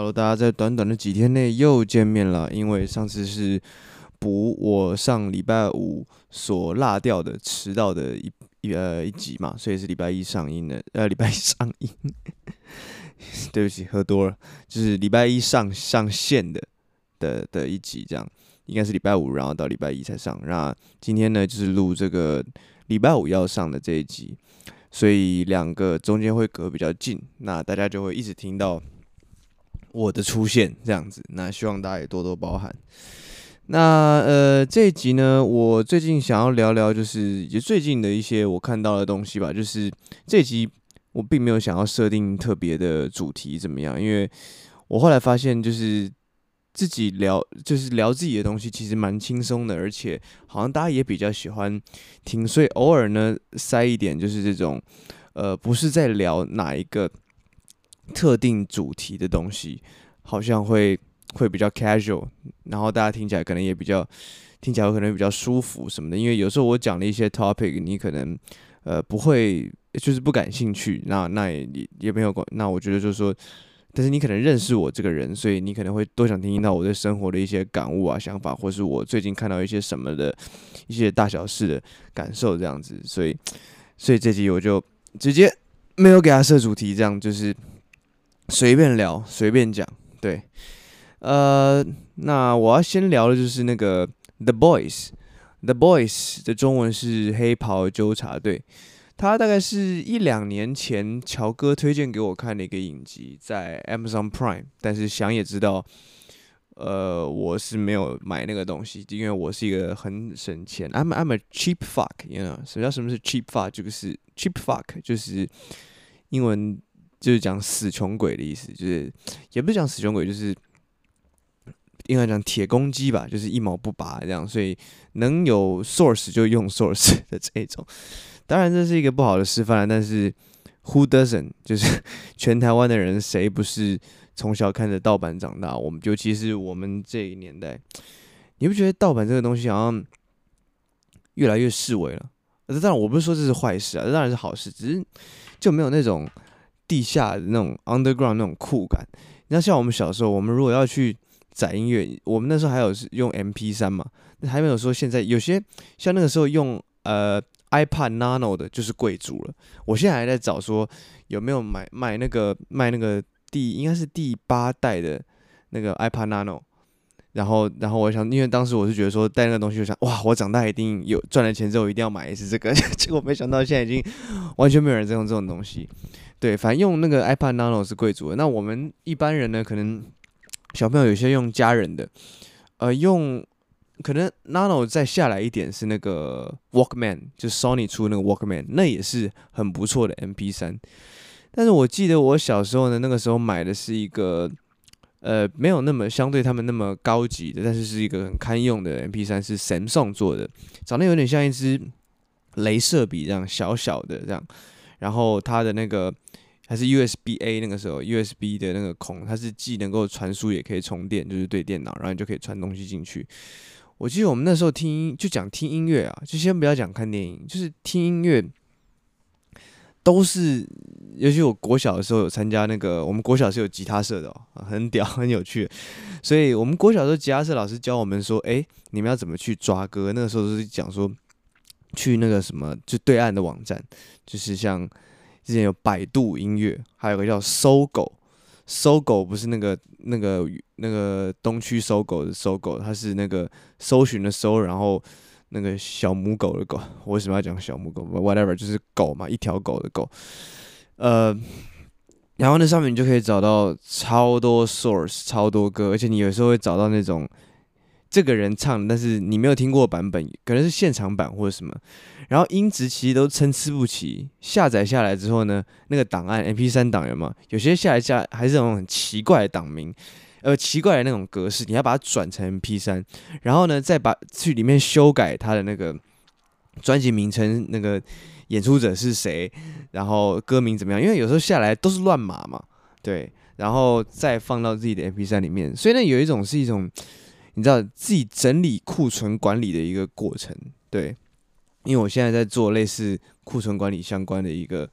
Hello，大家在短短的几天内又见面了。因为上次是补我上礼拜五所落掉的、迟到的一一呃一集嘛，所以是礼拜一上映的。呃，礼拜一上映，对不起，喝多了，就是礼拜一上上线的的的一集，这样应该是礼拜五，然后到礼拜一才上。那今天呢，就是录这个礼拜五要上的这一集。所以两个中间会隔比较近，那大家就会一直听到我的出现这样子。那希望大家也多多包涵。那呃这一集呢，我最近想要聊聊，就是也最近的一些我看到的东西吧。就是这一集我并没有想要设定特别的主题怎么样，因为我后来发现就是。自己聊就是聊自己的东西，其实蛮轻松的，而且好像大家也比较喜欢听，所以偶尔呢塞一点就是这种，呃，不是在聊哪一个特定主题的东西，好像会会比较 casual，然后大家听起来可能也比较听起来可能比较舒服什么的，因为有时候我讲的一些 topic，你可能呃不会就是不感兴趣，那那也也没有关，那我觉得就是说。但是你可能认识我这个人，所以你可能会多想听听到我对生活的一些感悟啊、想法，或是我最近看到一些什么的一些大小事的感受这样子。所以，所以这集我就直接没有给他设主题，这样就是随便聊、随便讲。对，呃，那我要先聊的就是那个 The Boys，The Boys 的中文是黑袍纠察队。他大概是一两年前乔哥推荐给我看的一个影集，在 Amazon Prime，但是想也知道，呃，我是没有买那个东西，因为我是一个很省钱，I'm I'm a cheap fuck，you know，什么叫什么是 cheap fuck？就是 cheap fuck，就是英文就是讲死穷鬼的意思，就是 也不是讲死穷鬼，就是应该讲铁公鸡吧，就是一毛不拔这样，所以能有 source 就用 source 的这一种。当然这是一个不好的示范，但是 Who doesn't？就是 全台湾的人谁不是从小看着盗版长大？我们尤其是我们这一年代，你不觉得盗版这个东西好像越来越式微了？当然我不是说这是坏事啊，这当然是好事，只是就没有那种地下的那种 underground 那种酷感。你看，像我们小时候，我们如果要去载音乐，我们那时候还有是用 MP 三嘛，还没有说现在有些像那个时候用呃。iPad Nano 的就是贵族了。我现在还在找说有没有买买那个卖那个第应该是第八代的那个 iPad Nano。然后然后我想，因为当时我是觉得说带那个东西，就想哇，我长大一定有赚了钱之后一定要买一次这个。结果没想到现在已经完全没有人在用这种东西。对，反正用那个 iPad Nano 是贵族的。那我们一般人呢，可能小朋友有些用家人的，呃，用。可能 Nano 再下来一点是那个 Walkman，就 Sony 出那个 Walkman，那也是很不错的 MP3。但是我记得我小时候呢，那个时候买的是一个，呃，没有那么相对他们那么高级的，但是是一个很堪用的 MP3，是 Samsung 做的，长得有点像一支镭射笔这样小小的这样，然后它的那个还是 USB A，那个时候 USB 的那个孔，它是既能够传输也可以充电，就是对电脑，然后你就可以传东西进去。我记得我们那时候听就讲听音乐啊，就先不要讲看电影，就是听音乐，都是尤其我国小的时候有参加那个，我们国小是有吉他社的，很屌 很有趣，所以我们国小的时候吉他社老师教我们说，哎，你们要怎么去抓歌？那个时候都是讲说，去那个什么就对岸的网站，就是像之前有百度音乐，还有个叫搜狗。搜狗不是那个那个那个东区搜狗的搜狗，它是那个搜寻的搜，然后那个小母狗的狗。我为什么要讲小母狗？Whatever，就是狗嘛，一条狗的狗。呃，然后那上面你就可以找到超多 source，超多歌，而且你有时候会找到那种。这个人唱，但是你没有听过版本，可能是现场版或者什么，然后音质其实都参差不齐。下载下来之后呢，那个档案 MP3 档有没有？些下来下还是那种很奇怪的档名，呃，奇怪的那种格式，你要把它转成 MP3，然后呢，再把去里面修改它的那个专辑名称，那个演出者是谁，然后歌名怎么样？因为有时候下来都是乱码嘛，对，然后再放到自己的 MP3 里面，所以呢，有一种是一种。你知道自己整理库存管理的一个过程，对，因为我现在在做类似库存管理相关的一个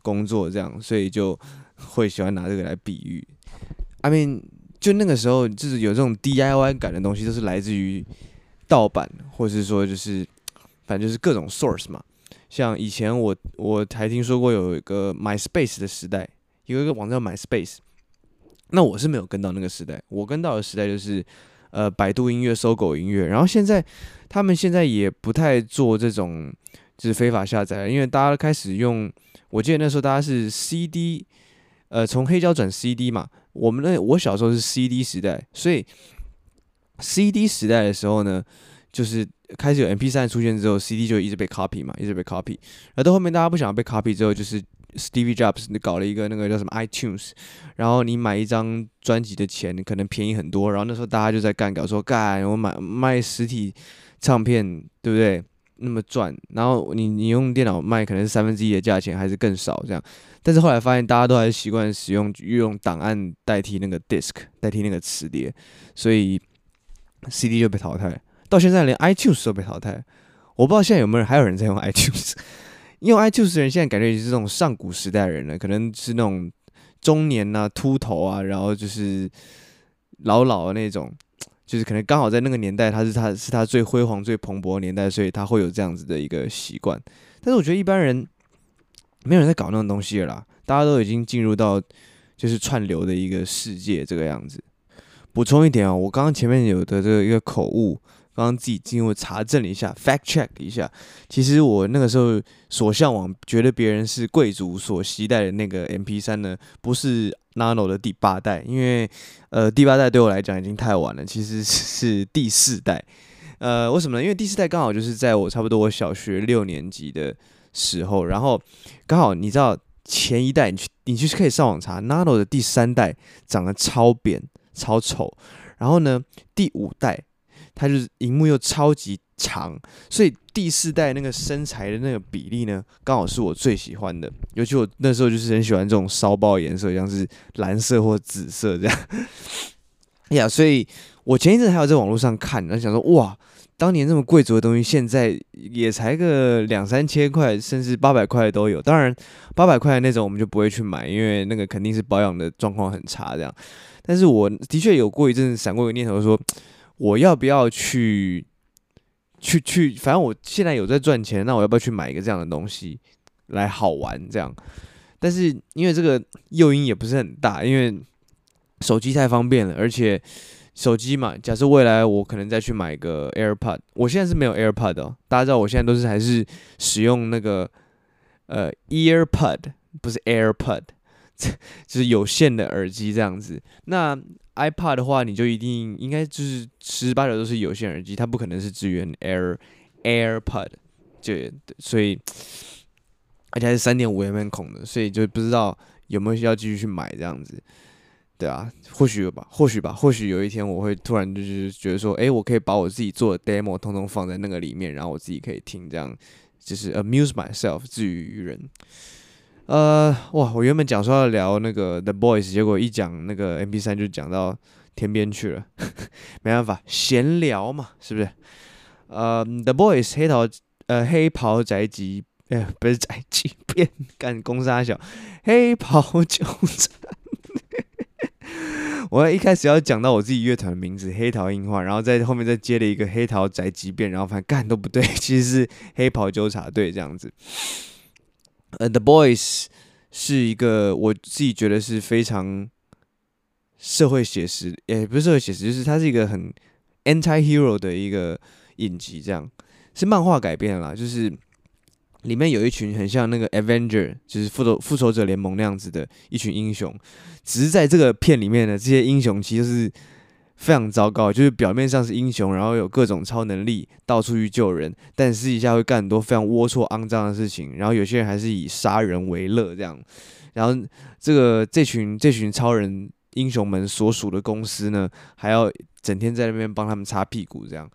工作这样，所以就会喜欢拿这个来比喻。I mean，就那个时候就是有这种 DIY 感的东西，都是来自于盗版，或者是说就是反正就是各种 source 嘛。像以前我我还听说过有一个 MySpace 的时代，有一个网站叫 MySpace，那我是没有跟到那个时代，我跟到的时代就是呃百度音乐、搜狗音乐，然后现在他们现在也不太做这种就是非法下载，因为大家开始用，我记得那时候大家是 CD，呃从黑胶转 CD 嘛，我们那我小时候是 CD 时代，所以 CD 时代的时候呢，就是。开始有 MP3 出现之后，CD 就一直被 copy 嘛，一直被 copy。然后到后面大家不想被 copy 之后，就是 Steve Jobs 搞了一个那个叫什么 iTunes，然后你买一张专辑的钱可能便宜很多。然后那时候大家就在干搞说干，我买卖实体唱片对不对？那么赚。然后你你用电脑卖可能是三分之一的价钱，还是更少这样。但是后来发现大家都还是习惯使用用档案代替那个 disk，代替那个磁碟，所以 CD 就被淘汰。到现在连 iTunes 都被淘汰，我不知道现在有没有人还有人在用 iTunes。用 iTunes 的人现在感觉也是这种上古时代人了，可能是那种中年啊、秃头啊，然后就是老老的那种，就是可能刚好在那个年代，他是他是他最辉煌、最蓬勃的年代，所以他会有这样子的一个习惯。但是我觉得一般人没有人在搞那种东西了啦，大家都已经进入到就是串流的一个世界这个样子。补充一点啊，我刚刚前面有的这个一个口误。刚刚自己进入查证了一下，fact check 一下，其实我那个时候所向往，觉得别人是贵族所携带的那个 MP3 呢，不是 Nano 的第八代，因为呃第八代对我来讲已经太晚了，其实是第四代。呃，为什么呢？因为第四代刚好就是在我差不多我小学六年级的时候，然后刚好你知道前一代，你去你就是可以上网查 Nano 的第三代长得超扁超丑，然后呢第五代。它就是荧幕又超级长，所以第四代那个身材的那个比例呢，刚好是我最喜欢的。尤其我那时候就是很喜欢这种骚爆颜色，像是蓝色或紫色这样。哎呀、所以我前一阵还有在网络上看，然后想说，哇，当年这么贵族的东西，现在也才个两三千块，甚至八百块都有。当然，八百块的那种我们就不会去买，因为那个肯定是保养的状况很差这样。但是我的确有过一阵闪过一个念头说。我要不要去，去去，反正我现在有在赚钱，那我要不要去买一个这样的东西来好玩这样？但是因为这个诱因也不是很大，因为手机太方便了，而且手机嘛，假设未来我可能再去买个 AirPod，我现在是没有 AirPod 的哦，大家知道我现在都是还是使用那个呃 EarPod，不是 AirPod，就是有线的耳机这样子。那 iPod 的话，你就一定应该就是十之八九都是有线耳机，它不可能是支援 Air AirPod，就所以而且还是三点五 mm 孔的，所以就不知道有没有需要继续去买这样子，对啊，或许吧，或许吧，或许有一天我会突然就是觉得说，诶，我可以把我自己做的 demo 通通放在那个里面，然后我自己可以听，这样就是 amuse myself，自娱于人。呃，哇！我原本讲说要聊那个 The Boys，结果一讲那个 MP3 就讲到天边去了，没办法，闲聊嘛，是不是？呃，The Boys 黑桃呃黑袍宅急，哎、呃，不是宅急便干攻杀小黑袍纠缠。我一开始要讲到我自己乐团的名字黑桃樱花，然后在后面再接了一个黑桃宅急便，然后反正干都不对，其实是黑袍纠察队这样子。呃 The Boys 是一个我自己觉得是非常社会写实，也不是社会写实，就是它是一个很 anti-hero 的一个影集，这样是漫画改编的啦，就是里面有一群很像那个 Avenger，就是复仇复仇者联盟那样子的一群英雄，只是在这个片里面呢，这些英雄其实是。非常糟糕，就是表面上是英雄，然后有各种超能力，到处去救人，但私底下会干很多非常龌龊、肮脏的事情。然后有些人还是以杀人为乐，这样。然后这个这群这群超人英雄们所属的公司呢，还要整天在那边帮他们擦屁股，这样。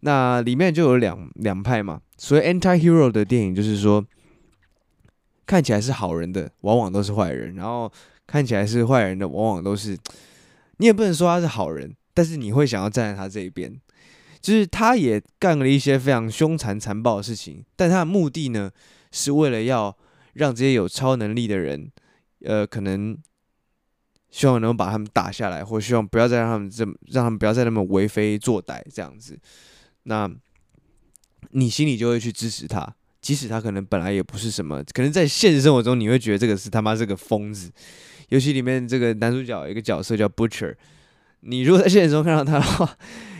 那里面就有两两派嘛。所谓 anti-hero 的电影，就是说看起来是好人的，往往都是坏人；然后看起来是坏人的，往往都是你也不能说他是好人。但是你会想要站在他这一边，就是他也干了一些非常凶残残暴的事情，但他的目的呢，是为了要让这些有超能力的人，呃，可能希望能够把他们打下来，或希望不要再让他们这么，让他们不要再那么为非作歹这样子。那你心里就会去支持他，即使他可能本来也不是什么，可能在现实生活中你会觉得这个是他妈是个疯子。尤其里面这个男主角有一个角色叫 Butcher，你如果在现实中看到他的话，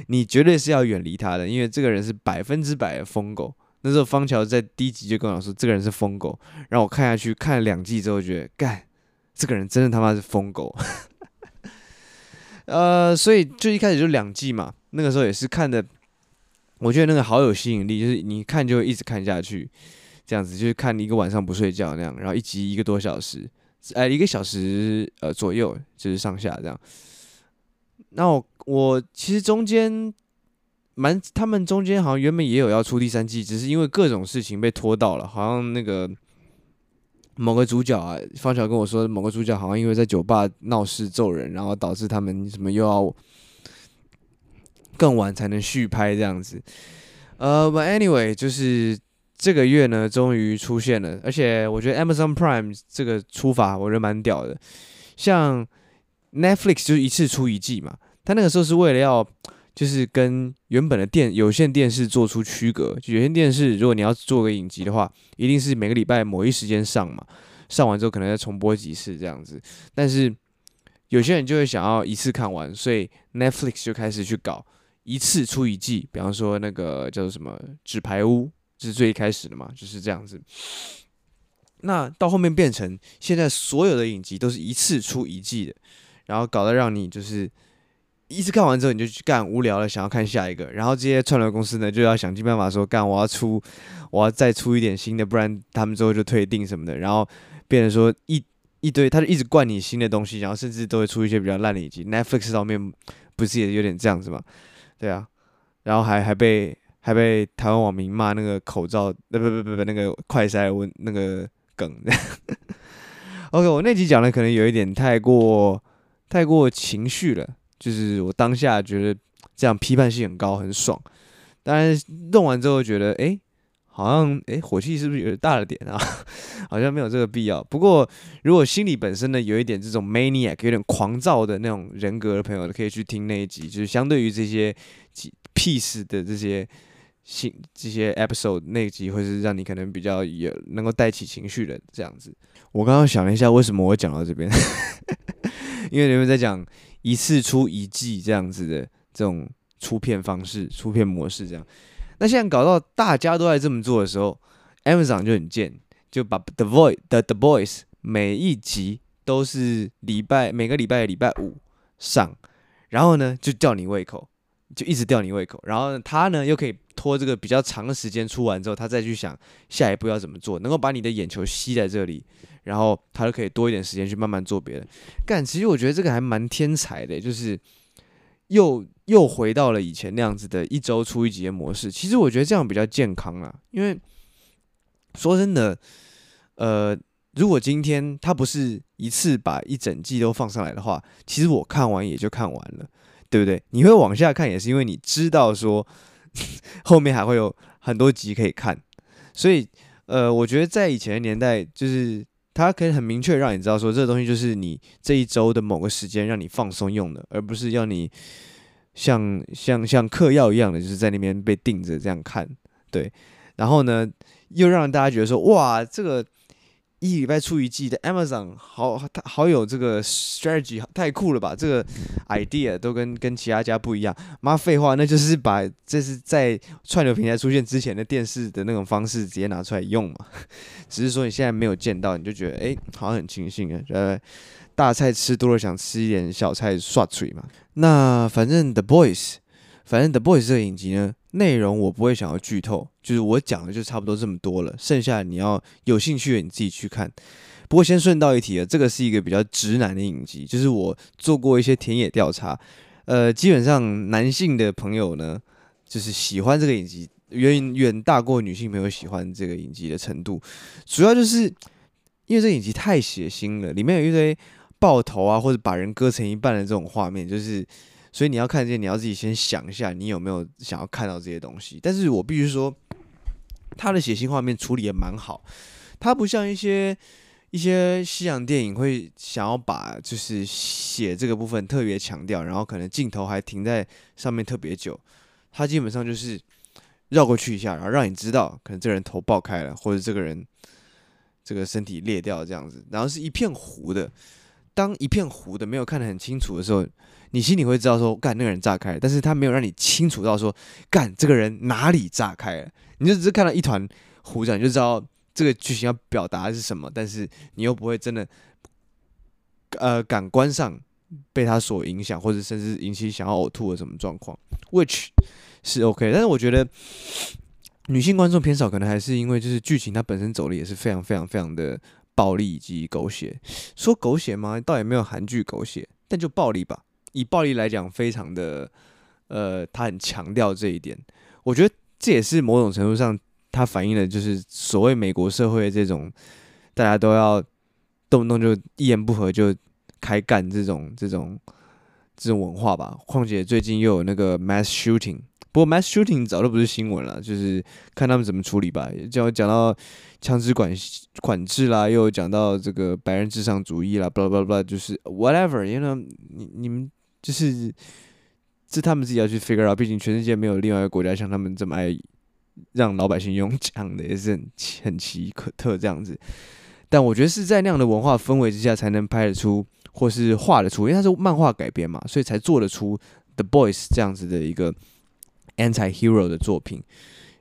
你绝对是要远离他的，因为这个人是百分之百的疯狗。那时候方乔在第一集就跟我说，这个人是疯狗。然后我看下去看了两季之后，觉得干，这个人真的他妈是疯狗。呃，所以就一开始就两季嘛，那个时候也是看的，我觉得那个好有吸引力，就是你看就一直看下去，这样子就是看一个晚上不睡觉那样，然后一集一个多小时。哎，一个小时呃左右，就是上下这样。那我我其实中间蛮，他们中间好像原本也有要出第三季，只是因为各种事情被拖到了。好像那个某个主角啊，方晓跟我说，某个主角好像因为在酒吧闹事揍人，然后导致他们什么又要更晚才能续拍这样子。呃，But anyway，就是。这个月呢，终于出现了，而且我觉得 Amazon Prime 这个出法，我觉得蛮屌的。像 Netflix 就是一次出一季嘛，它那个时候是为了要，就是跟原本的电有线电视做出区隔。就有线电视，如果你要做个影集的话，一定是每个礼拜某一时间上嘛，上完之后可能再重播几次这样子。但是有些人就会想要一次看完，所以 Netflix 就开始去搞一次出一季，比方说那个叫做什么《纸牌屋》。是最一开始的嘛，就是这样子。那到后面变成现在所有的影集都是一次出一季的，然后搞得让你就是一次看完之后你就去干无聊了，想要看下一个。然后这些串流公司呢就要想尽办法说干我要出，我要再出一点新的，不然他们之后就退订什么的。然后变成说一一堆，他就一直灌你新的东西，然后甚至都会出一些比较烂的影集。Netflix 上面不是也有点这样子吗？对啊，然后还还被。还被台湾网民骂那个口罩，不不不不不，那个快筛问那个梗。OK，我那集讲的可能有一点太过太过情绪了，就是我当下觉得这样批判性很高，很爽。当然弄完之后觉得，哎、好像哎、火气是不是有点大了点啊？好像没有这个必要。不过如果心里本身呢有一点这种 maniac，有点狂躁的那种人格的朋友，可以去听那一集，就是相对于这些 peace 的这些。新这些 episode 那集会是让你可能比较有能够带起情绪的这样子。我刚刚想了一下，为什么我会讲到这边？因为你们在讲一次出一季这样子的这种出片方式、出片模式这样。那现在搞到大家都在这么做的时候，Amazon 就很贱，就把 The Voice 的 The Boys 每一集都是礼拜每个礼拜礼拜五上，然后呢就吊你胃口。就一直吊你胃口，然后他呢又可以拖这个比较长的时间出完之后，他再去想下一步要怎么做，能够把你的眼球吸在这里，然后他就可以多一点时间去慢慢做别的。干，其实我觉得这个还蛮天才的，就是又又回到了以前那样子的一周出一集的模式。其实我觉得这样比较健康啊，因为说真的，呃，如果今天他不是一次把一整季都放上来的话，其实我看完也就看完了。对不对？你会往下看，也是因为你知道说后面还会有很多集可以看，所以呃，我觉得在以前的年代，就是它可以很明确让你知道说，这个东西就是你这一周的某个时间让你放松用的，而不是要你像像像嗑药一样的，就是在那边被定着这样看。对，然后呢，又让大家觉得说，哇，这个。一礼拜出一季的 Amazon 好，好有这个 strategy，太酷了吧！这个 idea 都跟跟其他家不一样。妈废话，那就是把这是在串流平台出现之前的电视的那种方式直接拿出来用嘛。只是说你现在没有见到，你就觉得哎，好像很庆幸啊。呃，大菜吃多了，想吃一点小菜刷嘴嘛。那反正 The Boys，反正 The Boys 这个影集呢。内容我不会想要剧透，就是我讲的就差不多这么多了，剩下你要有兴趣的你自己去看。不过先顺道一提啊，这个是一个比较直男的影集，就是我做过一些田野调查，呃，基本上男性的朋友呢，就是喜欢这个影集，远远大过女性朋友喜欢这个影集的程度。主要就是因为这个影集太血腥了，里面有一堆爆头啊，或者把人割成一半的这种画面，就是。所以你要看见，你要自己先想一下，你有没有想要看到这些东西。但是我必须说，他的血腥画面处理也蛮好，他不像一些一些西洋电影会想要把就是写这个部分特别强调，然后可能镜头还停在上面特别久。他基本上就是绕过去一下，然后让你知道可能这个人头爆开了，或者这个人这个身体裂掉这样子，然后是一片糊的。当一片糊的没有看得很清楚的时候，你心里会知道说，干那个人炸开了，但是他没有让你清楚到说，干这个人哪里炸开了，你就只是看到一团糊状，你就知道这个剧情要表达的是什么，但是你又不会真的，呃，感官上被他所影响，或者甚至引起想要呕吐的什么状况，which 是 OK，但是我觉得女性观众偏少，可能还是因为就是剧情它本身走的也是非常非常非常的。暴力以及狗血，说狗血吗？倒也没有韩剧狗血，但就暴力吧。以暴力来讲，非常的，呃，他很强调这一点。我觉得这也是某种程度上，它反映了就是所谓美国社会这种，大家都要动不动就一言不合就开干这种这种这种文化吧。况且最近又有那个 mass shooting。不过，mass shooting 早都不是新闻了，就是看他们怎么处理吧。讲讲到枪支管管制啦，又讲到这个白人至上主义啦，blah blah blah，就是 whatever，you know，你你们就是这他们自己要去 figure out。毕竟全世界没有另外一个国家像他们这么爱让老百姓用枪的，也是很很奇可特这样子。但我觉得是在那样的文化氛围之下，才能拍得出或是画得出，因为它是漫画改编嘛，所以才做得出 The Boys 这样子的一个。Anti-hero 的作品，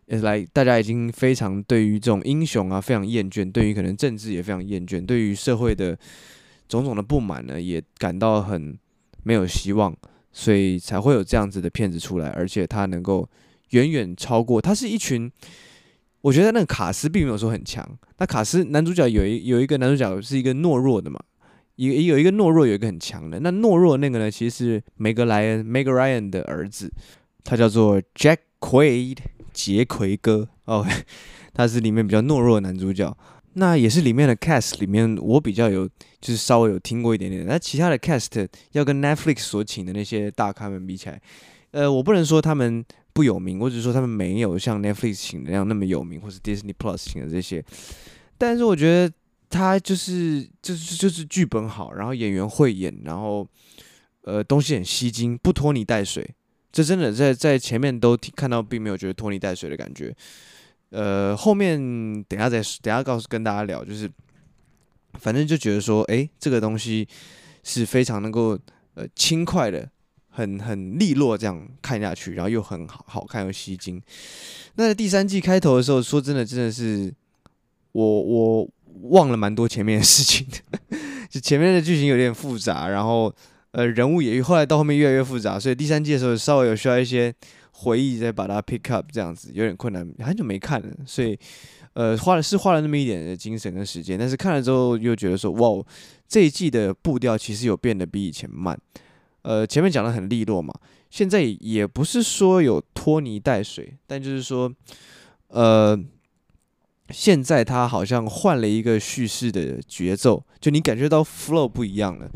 来，大家已经非常对于这种英雄啊非常厌倦，对于可能政治也非常厌倦，对于社会的种种的不满呢，也感到很没有希望，所以才会有这样子的片子出来，而且它能够远远超过，它是一群，我觉得那个卡斯并没有说很强，那卡斯男主角有一有一个男主角是一个懦弱的嘛，有有一个懦弱，有一个很强的，那懦弱那个呢，其实是梅格莱恩梅格莱恩的儿子。他叫做 Jack Quaid，杰奎哥哦，他是里面比较懦弱的男主角。那也是里面的 cast 里面，我比较有就是稍微有听过一点点。那其他的 cast 要跟 Netflix 所请的那些大咖们比起来，呃，我不能说他们不有名，我只是说他们没有像 Netflix 请的那样那么有名，或是 Disney Plus 请的这些。但是我觉得他就是就是就是剧本好，然后演员会演，然后呃东西很吸睛，不拖泥带水。这真的在在前面都看到，并没有觉得拖泥带水的感觉。呃，后面等下再等下告诉跟大家聊，就是反正就觉得说，哎，这个东西是非常能够呃轻快的，很很利落这样看下去，然后又很好好看又吸睛。那在第三季开头的时候，说真的，真的是我我忘了蛮多前面的事情的，就前面的剧情有点复杂，然后。呃，人物也后来到后面越来越复杂，所以第三季的时候稍微有需要一些回忆再把它 pick up，这样子有点困难，很久没看了，所以呃花了是花了那么一点的精神跟时间，但是看了之后又觉得说，哇，这一季的步调其实有变得比以前慢，呃，前面讲得很利落嘛，现在也不是说有拖泥带水，但就是说，呃。现在他好像换了一个叙事的节奏，就你感觉到 flow 不一样了。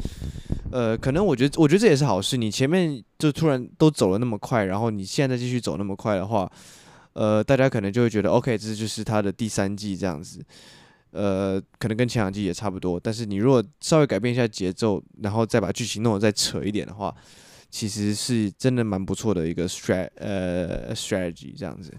呃，可能我觉得，我觉得这也是好事。你前面就突然都走了那么快，然后你现在继续走那么快的话，呃，大家可能就会觉得，OK，这就是他的第三季这样子。呃，可能跟前两季也差不多。但是你如果稍微改变一下节奏，然后再把剧情弄得再扯一点的话，其实是真的蛮不错的一个 strat 呃 strategy 这样子。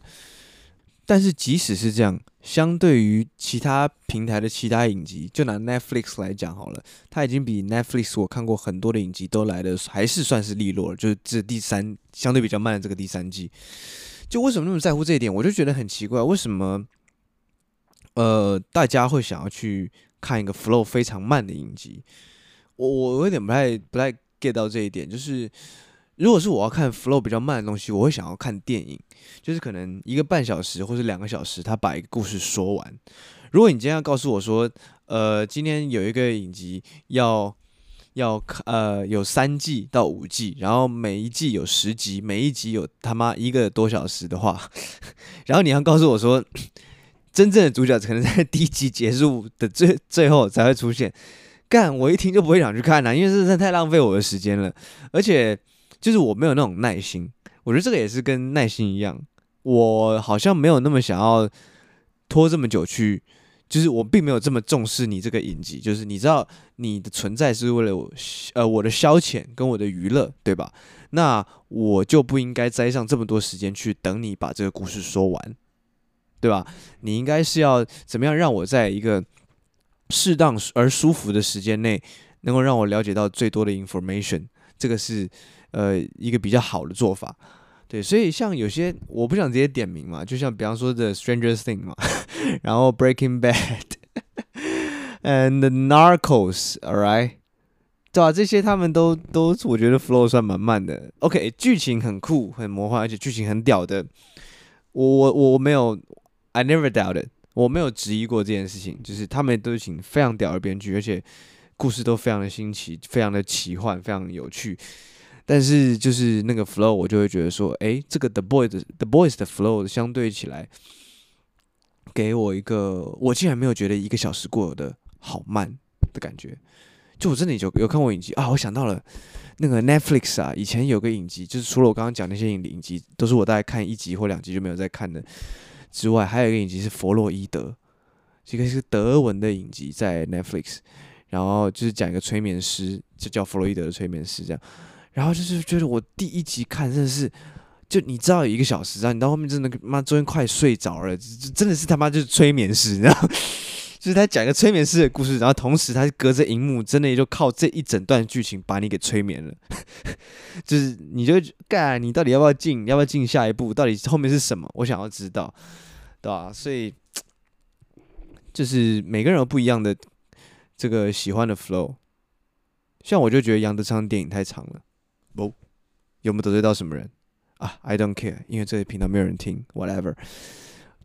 但是即使是这样，相对于其他平台的其他影集，就拿 Netflix 来讲好了，它已经比 Netflix 我看过很多的影集都来的还是算是利落了。就是这第三相对比较慢的这个第三季，就为什么那么在乎这一点？我就觉得很奇怪，为什么呃大家会想要去看一个 flow 非常慢的影集？我我有点不太不太 get 到这一点，就是。如果是我要看 flow 比较慢的东西，我会想要看电影，就是可能一个半小时或者两个小时，他把一个故事说完。如果你今天要告诉我说，呃，今天有一个影集要要看呃有三季到五季，然后每一季有十集，每一集有他妈一个多小时的话，然后你要告诉我说，真正的主角可能在第一集结束的最最后才会出现，干我一听就不会想去看了，因为这真的太浪费我的时间了，而且。就是我没有那种耐心，我觉得这个也是跟耐心一样，我好像没有那么想要拖这么久去就是我并没有这么重视你这个影集，就是你知道你的存在是为了我，呃，我的消遣跟我的娱乐，对吧？那我就不应该栽上这么多时间去等你把这个故事说完，对吧？你应该是要怎么样让我在一个适当而舒服的时间内，能够让我了解到最多的 information，这个是呃一个比较好的做法。对，所以像有些我不想直接点名嘛，就像比方说的《Stranger t h i n g》嘛，然后《Breaking Bad 》and《Narcos》，All right，对吧？这些他们都都我觉得 flow 算蛮慢的。OK，剧情很酷，很魔幻，而且剧情很屌的。我我我没有，I never doubted，我没有质疑过这件事情，就是他们都请非常屌的编剧，而且故事都非常的新奇，非常的奇幻，非常有趣。但是就是那个 flow，我就会觉得说，诶，这个 The Boys The Boys 的 flow 相对起来，给我一个我竟然没有觉得一个小时过的好慢的感觉。就我真的有有看过影集啊，我想到了那个 Netflix 啊，以前有个影集，就是除了我刚刚讲那些影影集，都是我大概看一集或两集就没有再看的之外，还有一个影集是弗洛伊德，这个是德文的影集在 Netflix，然后就是讲一个催眠师，就叫弗洛伊德的催眠师这样。然后就是觉得我第一集看真的是，就你知道有一个小时啊，你到后面真的妈中间快睡着了，真的是他妈就是催眠师，然后 就是他讲一个催眠师的故事，然后同时他隔着荧幕，真的也就靠这一整段剧情把你给催眠了，就是你就干，你到底要不要进，要不要进下一步，到底后面是什么，我想要知道，对吧？所以就是每个人有不一样的这个喜欢的 flow，像我就觉得杨德昌电影太长了。不，有没有得罪到什么人啊？I don't care，因为这个频道没有人听。Whatever，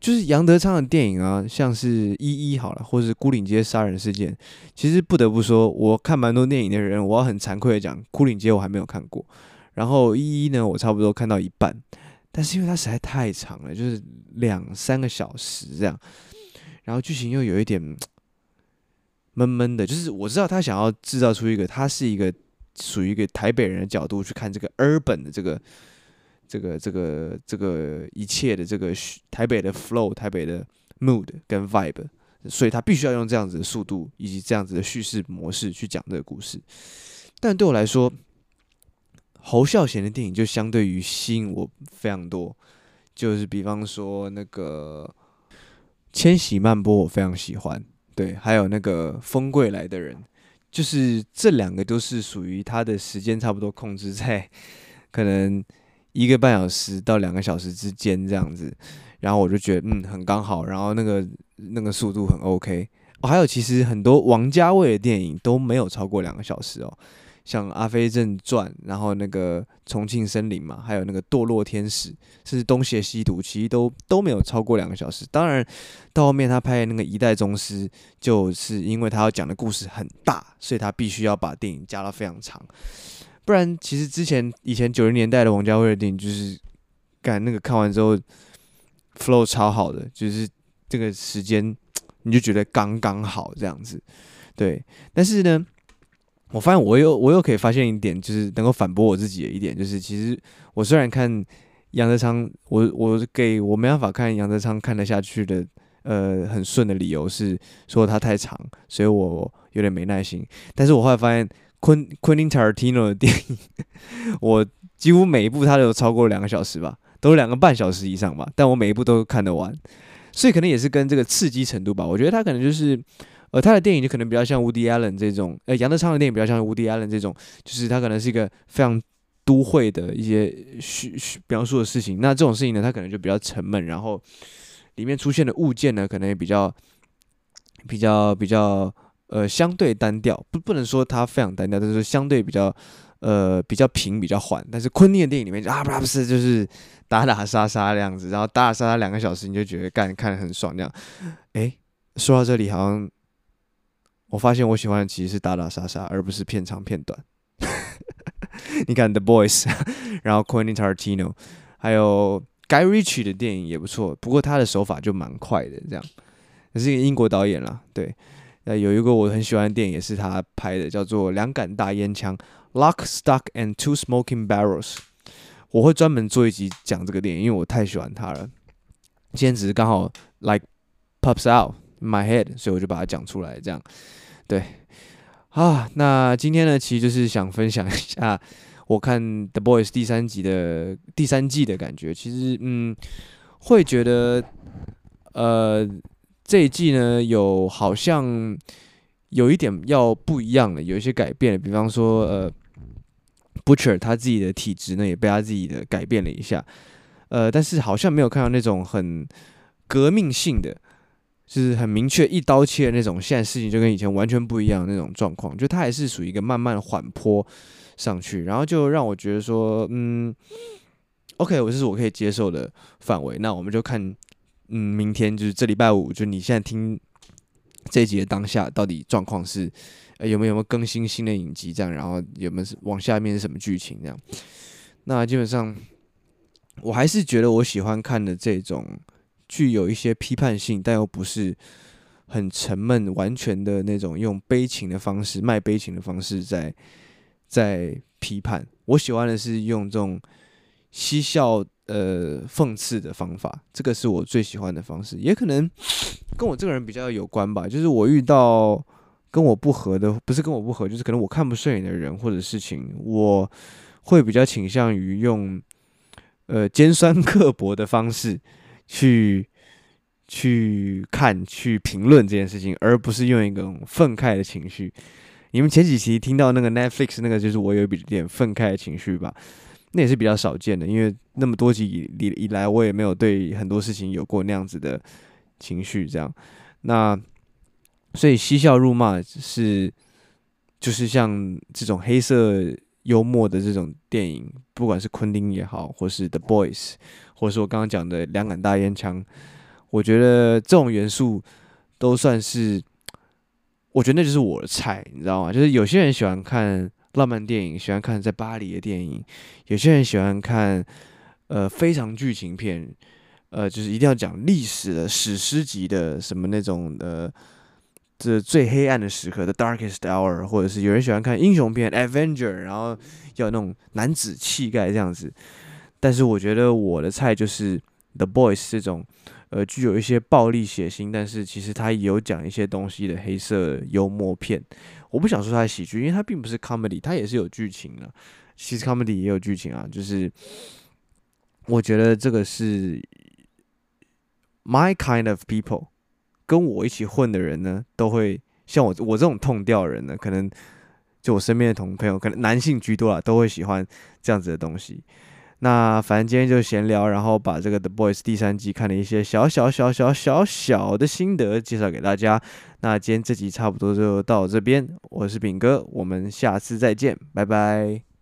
就是杨德昌的电影啊，像是《一一》好了，或是《孤岭街杀人事件》。其实不得不说，我看蛮多电影的人，我要很惭愧的讲，《孤岭街》我还没有看过。然后《一一》呢，我差不多看到一半，但是因为它实在太长了，就是两三个小时这样，然后剧情又有一点 闷闷的，就是我知道他想要制造出一个，他是一个。属于一个台北人的角度去看这个 urban 的这个这个这个这个一切的这个台北的 flow、台北的 mood 跟 vibe，所以他必须要用这样子的速度以及这样子的叙事模式去讲这个故事。但对我来说，侯孝贤的电影就相对于吸引我非常多，就是比方说那个《千禧曼波》，我非常喜欢，对，还有那个《风柜来的人》。就是这两个都是属于他的时间差不多控制在 可能一个半小时到两个小时之间这样子，然后我就觉得嗯很刚好，然后那个那个速度很 OK。还有其实很多王家卫的电影都没有超过两个小时哦。像《阿飞正传》，然后那个《重庆森林》嘛，还有那个《堕落天使》，甚至《东邪西毒》，其实都都没有超过两个小时。当然，到后面他拍的那个《一代宗师》，就是因为他要讲的故事很大，所以他必须要把电影加到非常长。不然，其实之前以前九零年代的王家卫的电影，就是感那个看完之后，flow 超好的，就是这个时间 你就觉得刚刚好这样子。对，但是呢。我发现我又我又可以发现一点，就是能够反驳我自己的一点，就是其实我虽然看杨德昌，我我给我没办法看杨德昌看得下去的，呃，很顺的理由是说他太长，所以我有点没耐心。但是我后来发现昆昆汀塔尔蒂诺的电影，我几乎每一部他都有超过两个小时吧，都两个半小时以上吧，但我每一部都看得完，所以可能也是跟这个刺激程度吧，我觉得他可能就是。而他的电影就可能比较像 Woody Allen 这种，呃，杨德昌的电影比较像 Woody Allen 这种，就是他可能是一个非常都会的一些叙叙描述的事情。那这种事情呢，他可能就比较沉闷，然后里面出现的物件呢，可能也比较比较比较呃相对单调，不不能说它非常单调，但是相对比较呃比较平比较缓。但是昆汀的电影里面就啊不是不是就是打打杀杀这样子，然后打打杀杀两个小时，你就觉得干看得很爽这样。诶，说到这里好像。我发现我喜欢的其实是打打杀杀，而不是片长片短。你看《The Boys》，然后 Quentin Tarantino，还有 Guy Ritchie 的电影也不错，不过他的手法就蛮快的，这样。也是一个英国导演啦，对。呃，有一个我很喜欢的电影也是他拍的，叫做《两杆大烟枪》（Lock, Stock and Two Smoking Barrels）。我会专门做一集讲这个电影，因为我太喜欢他了。今天只是刚好 like pops out。my head，所以我就把它讲出来，这样，对，啊，那今天呢，其实就是想分享一下我看《The Boys》第三集的第三季的感觉。其实，嗯，会觉得，呃，这一季呢，有好像有一点要不一样的，有一些改变，比方说，呃，Butcher 他自己的体质呢，也被他自己的改变了一下。呃，但是好像没有看到那种很革命性的，是很明确一刀切的那种。现在事情就跟以前完全不一样那种状况，就它还是属于一个慢慢缓坡上去，然后就让我觉得说，嗯，OK，我这是我可以接受的范围。那我们就看，嗯，明天就是这礼拜五，就你现在听这一集的当下，到底状况是，呃，有没有没有更新新的影集这样，然后有没有往下面是什么剧情这样？那基本上。我还是觉得我喜欢看的这种具有一些批判性，但又不是很沉闷、完全的那种用悲情的方式卖悲情的方式在在批判。我喜欢的是用这种嬉笑呃讽刺的方法，这个是我最喜欢的方式。也可能跟我这个人比较有关吧，就是我遇到跟我不合的，不是跟我不合，就是可能我看不顺眼的人或者事情，我会比较倾向于用。呃，尖酸刻薄的方式去去看、去评论这件事情，而不是用一种愤慨的情绪。你们前几期听到那个 Netflix 那个，就是我有一点愤慨的情绪吧？那也是比较少见的，因为那么多集以以来，我也没有对很多事情有过那样子的情绪。这样，那所以嬉笑怒骂是就是像这种黑色。幽默的这种电影，不管是昆汀也好，或是 The Boys，或者是我刚刚讲的两杆大烟枪，我觉得这种元素都算是，我觉得那就是我的菜，你知道吗？就是有些人喜欢看浪漫电影，喜欢看在巴黎的电影；有些人喜欢看呃非常剧情片，呃，就是一定要讲历史的史诗级的什么那种的。这最黑暗的时刻，The Darkest Hour，或者是有人喜欢看英雄片，Avenger，然后要那种男子气概这样子。但是我觉得我的菜就是 The Boys 这种，呃，具有一些暴力血腥，但是其实它也有讲一些东西的黑色幽默片。我不想说它是喜剧，因为它并不是 comedy，它也是有剧情的。其实 comedy 也有剧情啊，就是我觉得这个是 my kind of people。跟我一起混的人呢，都会像我我这种痛调人呢，可能就我身边的同朋友，可能男性居多啊，都会喜欢这样子的东西。那反正今天就闲聊，然后把这个《The Boys》第三季看了一些小小小小小小的心得介绍给大家。那今天这集差不多就到这边，我是饼哥，我们下次再见，拜拜。